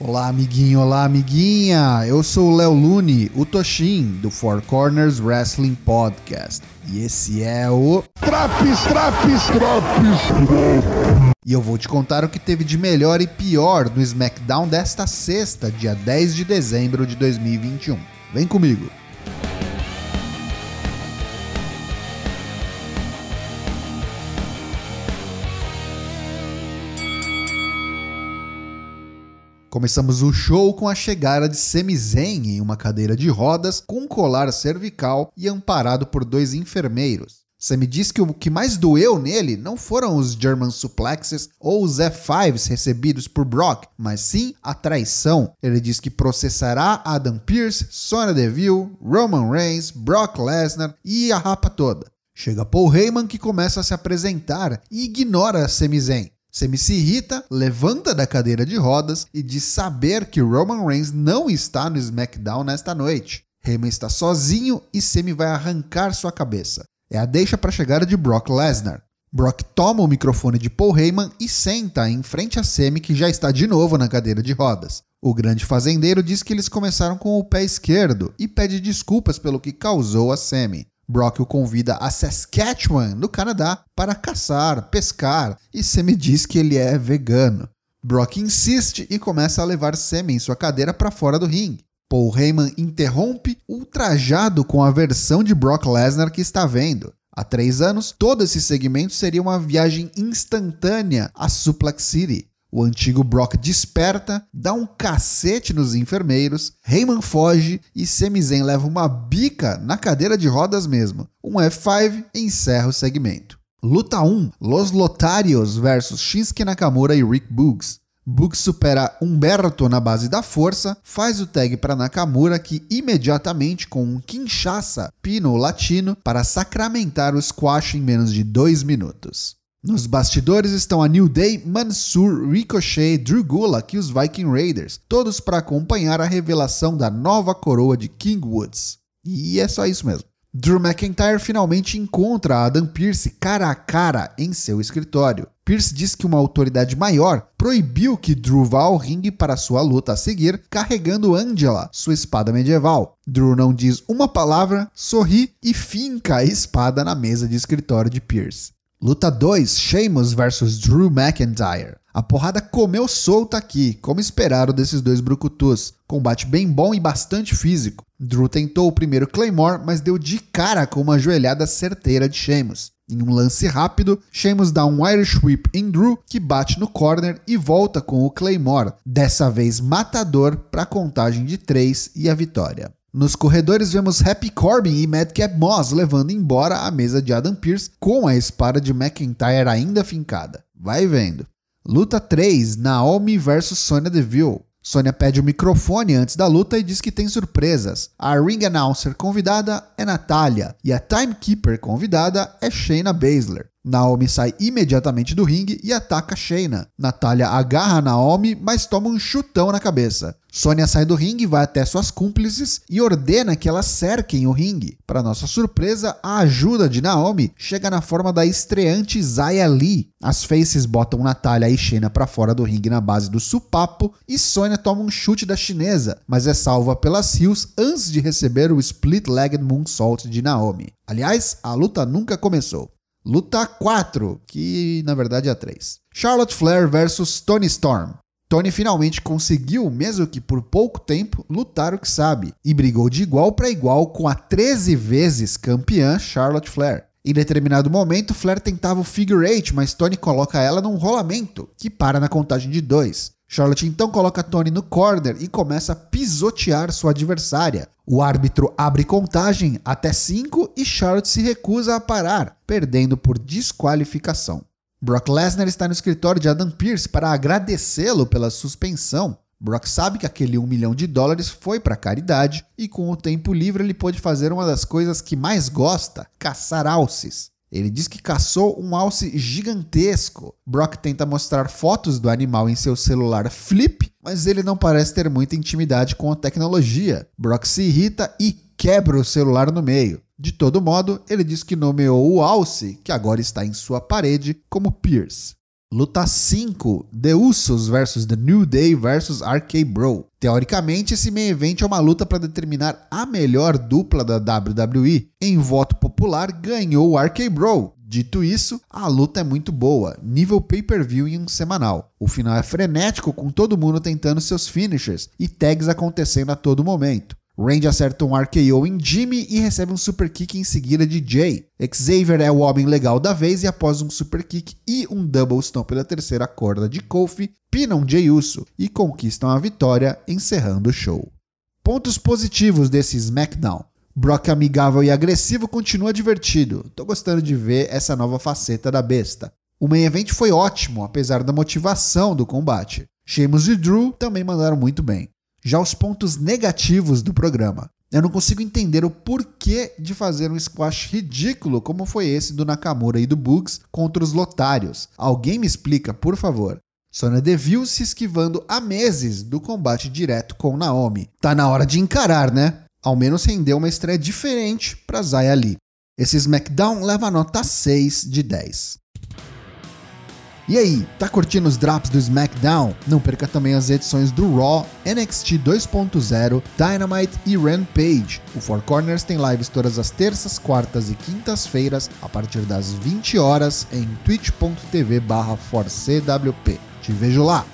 Olá, amiguinho, olá, amiguinha. Eu sou o Léo Lune, o Toshin, do Four Corners Wrestling Podcast. E esse é o. Traps, traps, traps. E eu vou te contar o que teve de melhor e pior no SmackDown desta sexta, dia 10 de dezembro de 2021. Vem comigo. Começamos o show com a chegada de Sami Zayn em uma cadeira de rodas com um colar cervical e amparado por dois enfermeiros. Sami diz que o que mais doeu nele não foram os German suplexes ou os F5s recebidos por Brock, mas sim a traição. Ele diz que processará Adam Pearce, Sonya Deville, Roman Reigns, Brock Lesnar e a rapa toda. Chega Paul Heyman que começa a se apresentar e ignora Sami Zayn. Semi se irrita, levanta da cadeira de rodas e diz saber que Roman Reigns não está no SmackDown nesta noite. Heyman está sozinho e Semi vai arrancar sua cabeça. É a deixa para a chegada de Brock Lesnar. Brock toma o microfone de Paul Heyman e senta em frente a Semi, que já está de novo na cadeira de rodas. O grande fazendeiro diz que eles começaram com o pé esquerdo e pede desculpas pelo que causou a Semi. Brock o convida a Saskatchewan, no Canadá, para caçar, pescar e Sammy diz que ele é vegano. Brock insiste e começa a levar Sammy em sua cadeira para fora do ringue. Paul Heyman interrompe, ultrajado com a versão de Brock Lesnar que está vendo. Há três anos, todo esse segmento seria uma viagem instantânea a Suplex City. O antigo Brock desperta, dá um cacete nos enfermeiros, Heyman foge e Sami Zayn leva uma bica na cadeira de rodas mesmo. Um F5 encerra o segmento. Luta 1: Los Lotarios versus Shinsuke Nakamura e Rick Boogs. Boogs supera Humberto na base da força, faz o tag para Nakamura que imediatamente com um quinchaça pino latino para sacramentar o squash em menos de 2 minutos. Nos bastidores estão a New Day, Mansur, Ricochet, Drew Gulak e os Viking Raiders, todos para acompanhar a revelação da nova coroa de King Woods. E é só isso mesmo. Drew McIntyre finalmente encontra Adam Pearce cara a cara em seu escritório. Pearce diz que uma autoridade maior proibiu que Drew vá ao ringue para sua luta a seguir, carregando Angela, sua espada medieval. Drew não diz uma palavra, sorri e finca a espada na mesa de escritório de Pearce. Luta 2: Sheamus vs Drew McIntyre. A porrada comeu solta aqui, como esperaram desses dois brucutus. Combate bem bom e bastante físico. Drew tentou o primeiro Claymore, mas deu de cara com uma joelhada certeira de Sheamus. Em um lance rápido, Sheamus dá um Irish Whip em Drew, que bate no corner e volta com o Claymore, dessa vez matador para a contagem de 3 e a vitória. Nos corredores vemos Happy Corbin e Madcap Moss levando embora a mesa de Adam Pearce com a espada de McIntyre ainda fincada. Vai vendo. Luta 3: Naomi vs Sonya Deville. Sonya pede o microfone antes da luta e diz que tem surpresas. A ring announcer convidada é Natalia e a timekeeper convidada é Shayna Baszler. Naomi sai imediatamente do ringue e ataca Shayna. Natália agarra Naomi, mas toma um chutão na cabeça. Sonya sai do ringue, vai até suas cúmplices e ordena que elas cerquem o ringue. Para nossa surpresa, a ajuda de Naomi chega na forma da estreante Zaya Lee. As faces botam Natália e Shayna para fora do ringue na base do supapo e Sonya toma um chute da chinesa, mas é salva pelas Hills antes de receber o split-legged moonsault de Naomi. Aliás, a luta nunca começou. Luta 4, que na verdade é a 3. Charlotte Flair versus Tony Storm. Tony finalmente conseguiu, mesmo que por pouco tempo, lutar o que sabe e brigou de igual para igual com a 13 vezes campeã Charlotte Flair. Em determinado momento, Flair tentava o figure eight, mas Tony coloca ela num rolamento, que para na contagem de 2. Charlotte então coloca Tony no corner e começa a pisotear sua adversária. O árbitro abre contagem até 5 e Charlotte se recusa a parar, perdendo por desqualificação. Brock Lesnar está no escritório de Adam Pearce para agradecê-lo pela suspensão. Brock sabe que aquele 1 um milhão de dólares foi para caridade e com o tempo livre ele pode fazer uma das coisas que mais gosta, caçar alces. Ele diz que caçou um alce gigantesco. Brock tenta mostrar fotos do animal em seu celular Flip, mas ele não parece ter muita intimidade com a tecnologia. Brock se irrita e quebra o celular no meio. De todo modo, ele diz que nomeou o alce, que agora está em sua parede, como Pierce. Luta 5: The Usos vs The New Day vs RK Bro. Teoricamente, esse main event é uma luta para determinar a melhor dupla da WWE. Em voto popular, ganhou o RK Bro. Dito isso, a luta é muito boa, nível pay-per-view em um semanal. O final é frenético, com todo mundo tentando seus finishers e tags acontecendo a todo momento. Randy acerta um RKO em Jimmy e recebe um super kick em seguida de Jay. Xavier é o homem legal da vez e após um super kick e um double stomp da terceira corda de Kofi, pinam Jay Uso e conquistam a vitória, encerrando o show. Pontos positivos desse SmackDown. Brock amigável e agressivo continua divertido. Tô gostando de ver essa nova faceta da besta. O main event foi ótimo, apesar da motivação do combate. Sheamus e Drew também mandaram muito bem. Já os pontos negativos do programa. Eu não consigo entender o porquê de fazer um squash ridículo como foi esse do Nakamura e do Bugs contra os lotários. Alguém me explica, por favor. Sonya Deville se esquivando há meses do combate direto com Naomi. Tá na hora de encarar, né? Ao menos rendeu uma estreia diferente para Zaya Lee. Esse SmackDown leva nota 6 de 10. E aí, tá curtindo os drops do SmackDown? Não perca também as edições do Raw, NXT 2.0, Dynamite e Rampage. O Four Corners tem lives todas as terças, quartas e quintas-feiras, a partir das 20 horas, em twitch.tv/forcwp. Te vejo lá!